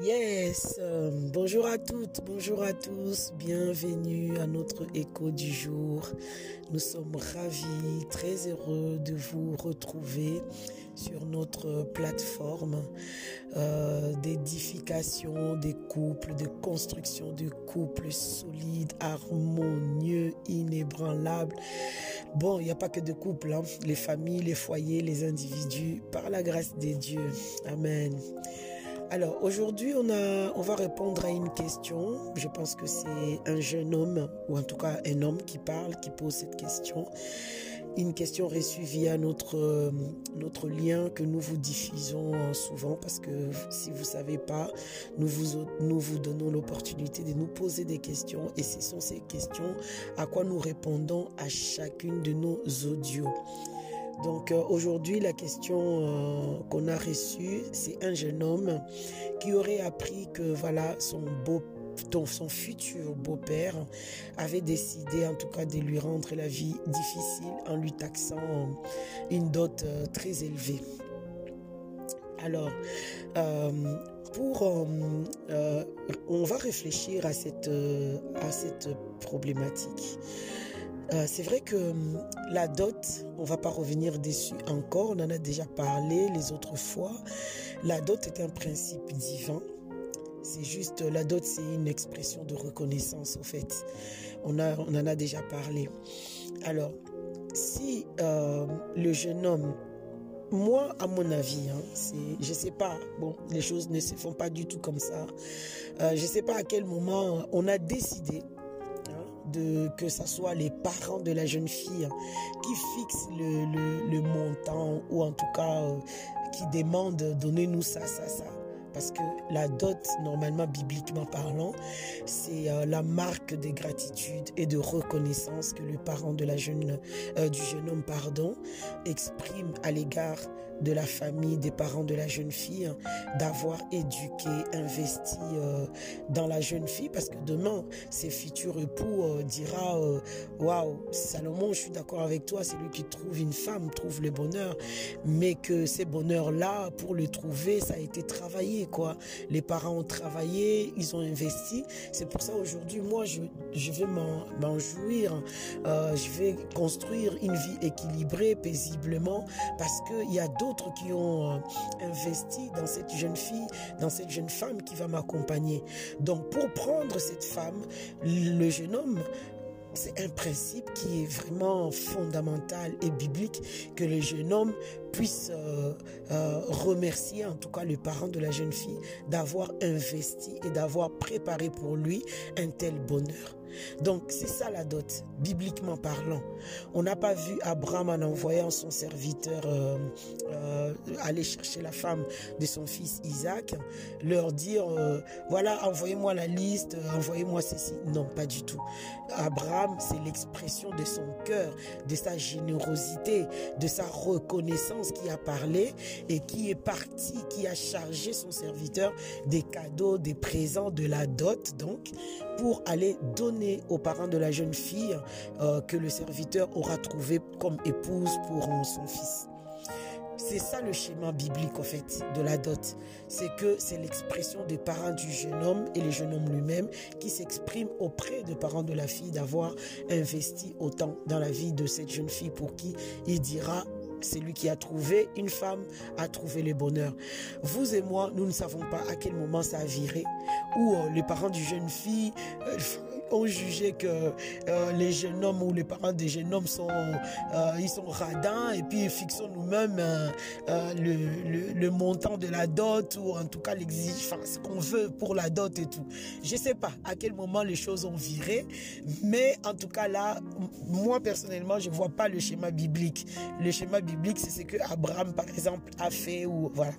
Yes, euh, bonjour à toutes, bonjour à tous, bienvenue à notre écho du jour. Nous sommes ravis, très heureux de vous retrouver sur notre plateforme euh, d'édification des couples, de construction de couples solides, harmonieux, inébranlables. Bon, il n'y a pas que de couples, hein. les familles, les foyers, les individus, par la grâce des dieux. Amen. Alors aujourd'hui, on, on va répondre à une question. Je pense que c'est un jeune homme, ou en tout cas un homme qui parle, qui pose cette question. Une question reçue via notre, notre lien que nous vous diffusons souvent parce que si vous ne savez pas, nous vous, nous vous donnons l'opportunité de nous poser des questions et ce sont ces questions à quoi nous répondons à chacune de nos audios. Donc euh, aujourd'hui, la question euh, qu'on a reçue, c'est un jeune homme qui aurait appris que voilà son beau son futur beau-père avait décidé en tout cas de lui rendre la vie difficile en lui taxant une dot euh, très élevée. Alors, pour, on va réfléchir à cette, à cette problématique. Euh, c'est vrai que hum, la dot, on va pas revenir dessus encore, on en a déjà parlé les autres fois. La dot est un principe divin. C'est juste, la dot, c'est une expression de reconnaissance, au fait. On, en a déjà parlé. Alors, si euh, le jeune homme, moi, à mon avis, hein, je sais pas, bon, les choses ne se font pas du tout comme ça. Euh, je sais pas à quel moment on a décidé que ce soit les parents de la jeune fille qui fixent le, montant ou en tout cas euh, qui demandent donnez-nous ça, ça, ça. Parce que la dot, normalement, bibliquement parlant, c'est euh, la marque de gratitude et de reconnaissance que le parent euh, du jeune homme pardon, exprime à l'égard de la famille, des parents de la jeune fille, d'avoir éduqué, investi euh, dans la jeune fille, parce que demain, ses futurs époux euh, dira euh, waouh, Salomon, je suis d'accord avec toi, c'est lui qui trouve une femme, trouve le bonheur, mais que ces bonheurs-là, pour le trouver, ça a été travaillé, quoi. Les parents ont travaillé, ils ont investi. C'est pour ça aujourd'hui, moi, je, je vais m'en jouir. je vais construire une vie équilibrée, paisiblement, parce qu'il y a d'autres qui ont euh, investi dans cette jeune fille, dans cette jeune femme qui va m'accompagner. Donc pour prendre cette femme, le jeune homme c'est un principe qui est vraiment fondamental et biblique que le jeune homme puisse euh, euh, remercier en tout cas le parent de la jeune fille d'avoir investi et d'avoir préparé pour lui un tel bonheur. Donc c'est ça la dot, bibliquement parlant. On n'a pas vu Abraham en envoyant son serviteur euh, euh, aller chercher la femme de son fils Isaac, leur dire euh, voilà envoyez-moi la liste, envoyez-moi ceci. Non, pas du tout. Abraham, c'est l'expression de son cœur, de sa générosité, de sa reconnaissance qui a parlé et qui est parti, qui a chargé son serviteur des cadeaux, des présents, de la dot donc pour aller donner aux parents de la jeune fille euh, que le serviteur aura trouvé comme épouse pour son fils. C'est ça le schéma biblique en fait de la dot. C'est que c'est l'expression des parents du jeune homme et le jeune homme lui-même qui s'exprime auprès des parents de la fille d'avoir investi autant dans la vie de cette jeune fille pour qui il dira c'est lui qui a trouvé une femme, a trouvé le bonheur. Vous et moi, nous ne savons pas à quel moment ça a viré, ou euh, les parents du jeune fille euh, ont jugé que euh, les jeunes hommes ou les parents des jeunes hommes sont, ils sont radins et puis fixons nous-mêmes le, le, montant de la dot ou en tout cas l'exigence qu'on veut pour la dot et tout. Je sais pas à quel moment les choses ont viré, mais en tout cas là, moi personnellement, je vois pas le schéma biblique. Le schéma biblique, c'est ce que Abraham par exemple a fait ou voilà.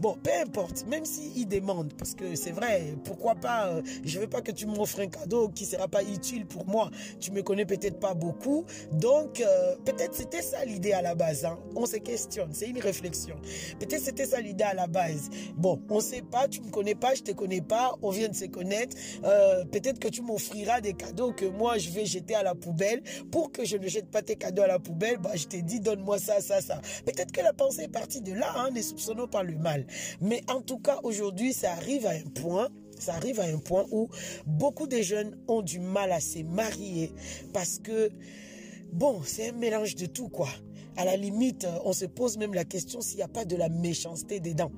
Bon, peu importe, même s'il demande, parce que c'est vrai, pourquoi pas, je veux pas que tu m'offres un cadeau qui sera pas utile pour moi. Tu me connais peut-être pas beaucoup. Donc, euh, peut-être c'était ça l'idée à la base. Hein. On se questionne. C'est une réflexion. Peut-être c'était ça l'idée à la base. Bon, on sait pas. Tu me connais pas. Je te connais pas. On vient de se connaître. Euh, peut-être que tu m'offriras des cadeaux que moi, je vais jeter à la poubelle. Pour que je ne jette pas tes cadeaux à la poubelle, bah, je t'ai dit, donne-moi ça, Peut-être que la pensée est partie de là. Hein, ne soupçonnons pas le mal. Mais en tout cas, aujourd'hui, ça arrive à un point ça arrive à un point où beaucoup de jeunes ont du mal à se marier parce que, bon, c'est un mélange de tout, quoi. À la limite, on se pose même la question s'il n'y a pas de la méchanceté dedans.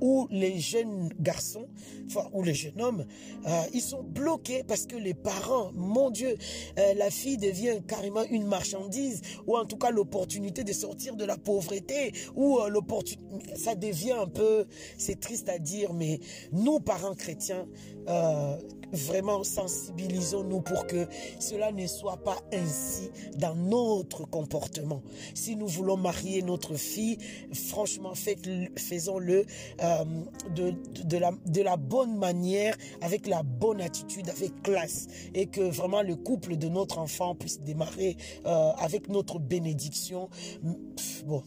Ou les jeunes garçons, ou les jeunes hommes, euh, ils sont bloqués parce que les parents, mon Dieu, euh, la fille devient carrément une marchandise, ou en tout cas l'opportunité de sortir de la pauvreté, ou euh, l'opportunité, ça devient un peu, c'est triste à dire, mais nous, parents chrétiens, vraiment sensibilisons-nous pour que cela ne soit pas ainsi dans notre comportement. Si nous voulons marier notre fille, franchement, faisons-le euh, de, de, la, de la bonne manière, avec la bonne attitude, avec classe, et que vraiment le couple de notre enfant puisse démarrer euh, avec notre bénédiction. bon,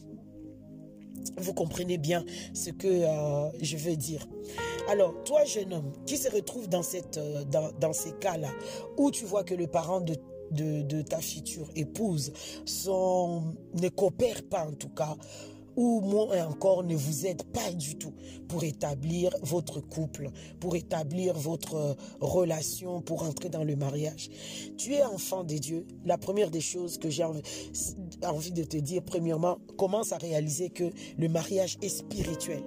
vous comprenez bien ce que euh, je veux dire. Alors, toi, jeune homme, qui se retrouve dans, cette, dans, dans ces cas-là, où tu vois que le parent de de, ta future épouse ne coopèrent pas en tout cas, ou moins encore ne vous aide pas du tout pour établir votre couple, pour établir votre relation, pour entrer dans le mariage. Tu es enfant de Dieu. La première des choses que j'ai envie de te dire, premièrement, commence à réaliser que le mariage est spirituel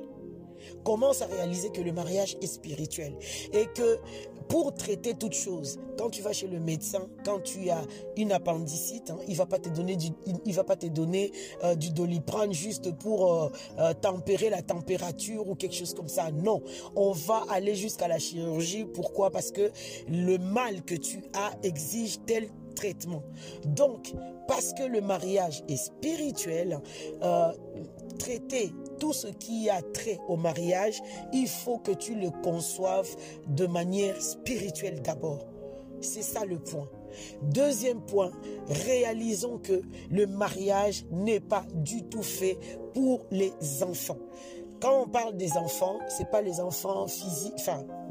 commence à réaliser que le mariage est spirituel et que pour traiter toute chose, quand tu vas chez le médecin, quand tu as une appendicite, hein, il va pas te donner du, il, va pas te donner euh, du doliprane juste pour euh, euh, tempérer la température ou quelque chose comme ça. Non, on va aller jusqu'à la chirurgie. Pourquoi? Parce que le mal que tu as exige tel traitement. Donc, parce que le mariage est spirituel, traiter tout ce qui a trait au mariage, il faut que tu le conçoives de manière spirituelle d'abord. C'est ça le point. Deuxième point, réalisons que le mariage n'est pas du tout fait pour les enfants. Quand on parle des enfants, c'est pas les enfants physiques,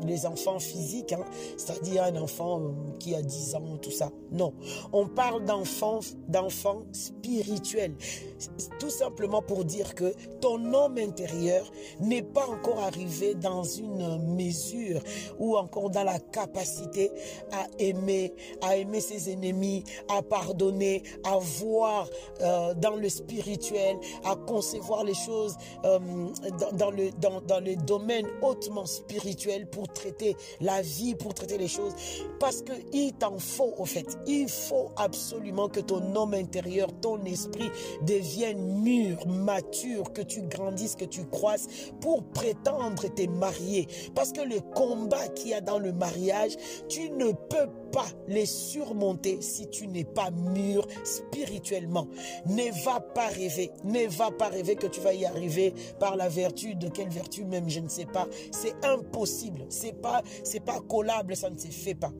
les enfants physiques, hein, c'est-à-dire un enfant euh, qui a 10 ans, tout ça. Non. On parle d'enfants, d'enfants spirituels. Tout simplement pour dire que ton homme intérieur n'est pas encore arrivé dans une mesure ou encore dans la capacité à aimer, à aimer ses ennemis, à pardonner, à voir euh, dans le spirituel, à concevoir les choses euh, dans, le, dans, dans le domaine hautement spirituel pour traiter la vie, pour traiter les choses. Parce qu'il t'en faut, au fait. Il faut absolument que ton homme intérieur, ton esprit devienne mûr, mature, que tu grandisses, que tu croisses pour prétendre te marier. Parce que le combat qu'il y a dans le mariage, tu ne peux pas les surmonter si tu n'es pas mûr spirituellement. Ne va pas rêver, ne va pas rêver que tu vas y arriver par la vertu de quelle vertu même, je ne sais pas. C'est impossible, c'est pas, c'est pas collable, ça ne se fait pas.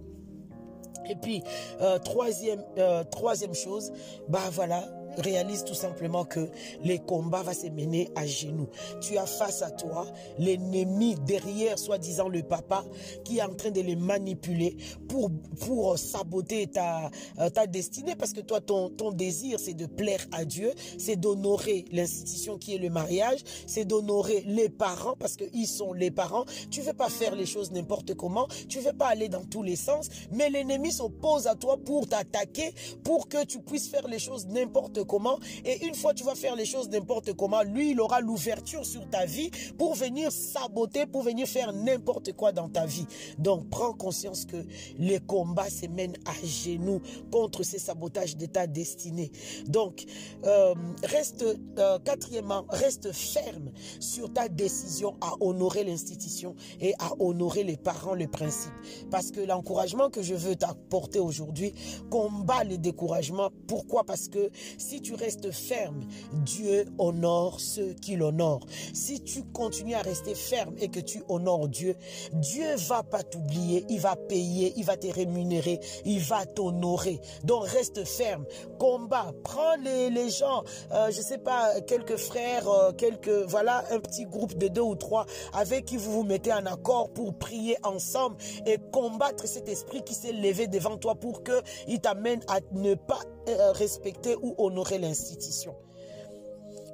Et puis, euh, troisième, euh, troisième chose, bah voilà, réalise tout simplement que les combats vont se mener à genoux. Tu as face à toi l'ennemi derrière, soi-disant le papa, qui est en train de les manipuler pour, pour saboter ta, euh, ta destinée. Parce que toi, ton, ton désir, c'est de plaire à Dieu, c'est d'honorer l'institution qui est le mariage, c'est d'honorer les parents parce qu'ils sont les parents. Tu veux pas faire les choses n'importe comment, tu veux pas aller dans tous les sens, mais l'ennemi s'oppose à toi pour t'attaquer, pour que tu puisses faire les choses n'importe comment. Et une fois tu vas faire les choses n'importe comment, lui, il aura l'ouverture sur ta vie pour venir saboter, pour venir faire n'importe quoi dans ta vie. Donc, prends conscience que les combats se mènent à genoux contre ces sabotages de ta destinée. Donc, euh, reste, euh, quatrièmement, reste ferme sur ta décision à honorer l'institution et à honorer les parents, le principe. Parce que l'encouragement que je veux t'apporter aujourd'hui combat les découragements. Pourquoi? Parce que si Si tu restes ferme, Dieu honore ceux qui l'honorent. Si tu continues à rester ferme et que tu honores Dieu, Dieu va pas t'oublier, il va payer, il va te rémunérer, il va t'honorer. Donc reste ferme, combat, prends les, gens, euh, je sais pas, quelques frères, euh, quelques, voilà, un petit groupe de deux ou trois avec qui vous vous mettez en accord pour prier ensemble et combattre cet esprit qui s'est levé devant toi pour qu'il t'amène à ne pas respecter ou honorer l'institution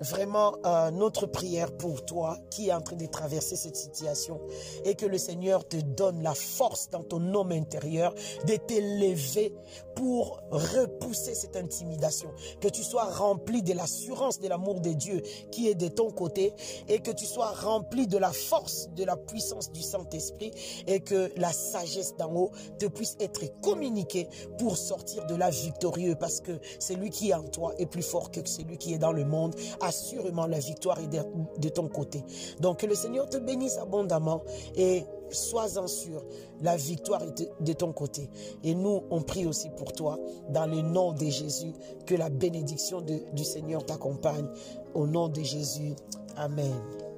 vraiment euh, notre prière pour toi qui est en train de traverser cette situation et que le Seigneur te donne la force dans ton homme intérieur de t'élever pour repousser cette intimidation. Que tu sois rempli de l'assurance de l'amour de Dieu qui est de ton côté et que tu sois rempli de la force, de la puissance du Saint-Esprit et que la sagesse d'en haut te puisse être communiquée pour sortir de là victorieux parce que celui qui est en toi est plus fort que celui qui est dans le monde assurément la victoire est de, ton côté. Donc que le Seigneur te bénisse abondamment et sois-en sûr, la victoire est de, ton côté. Et nous, on prie aussi pour toi, dans le nom de Jésus, que la bénédiction du Seigneur t'accompagne. Au nom de Jésus, Amen.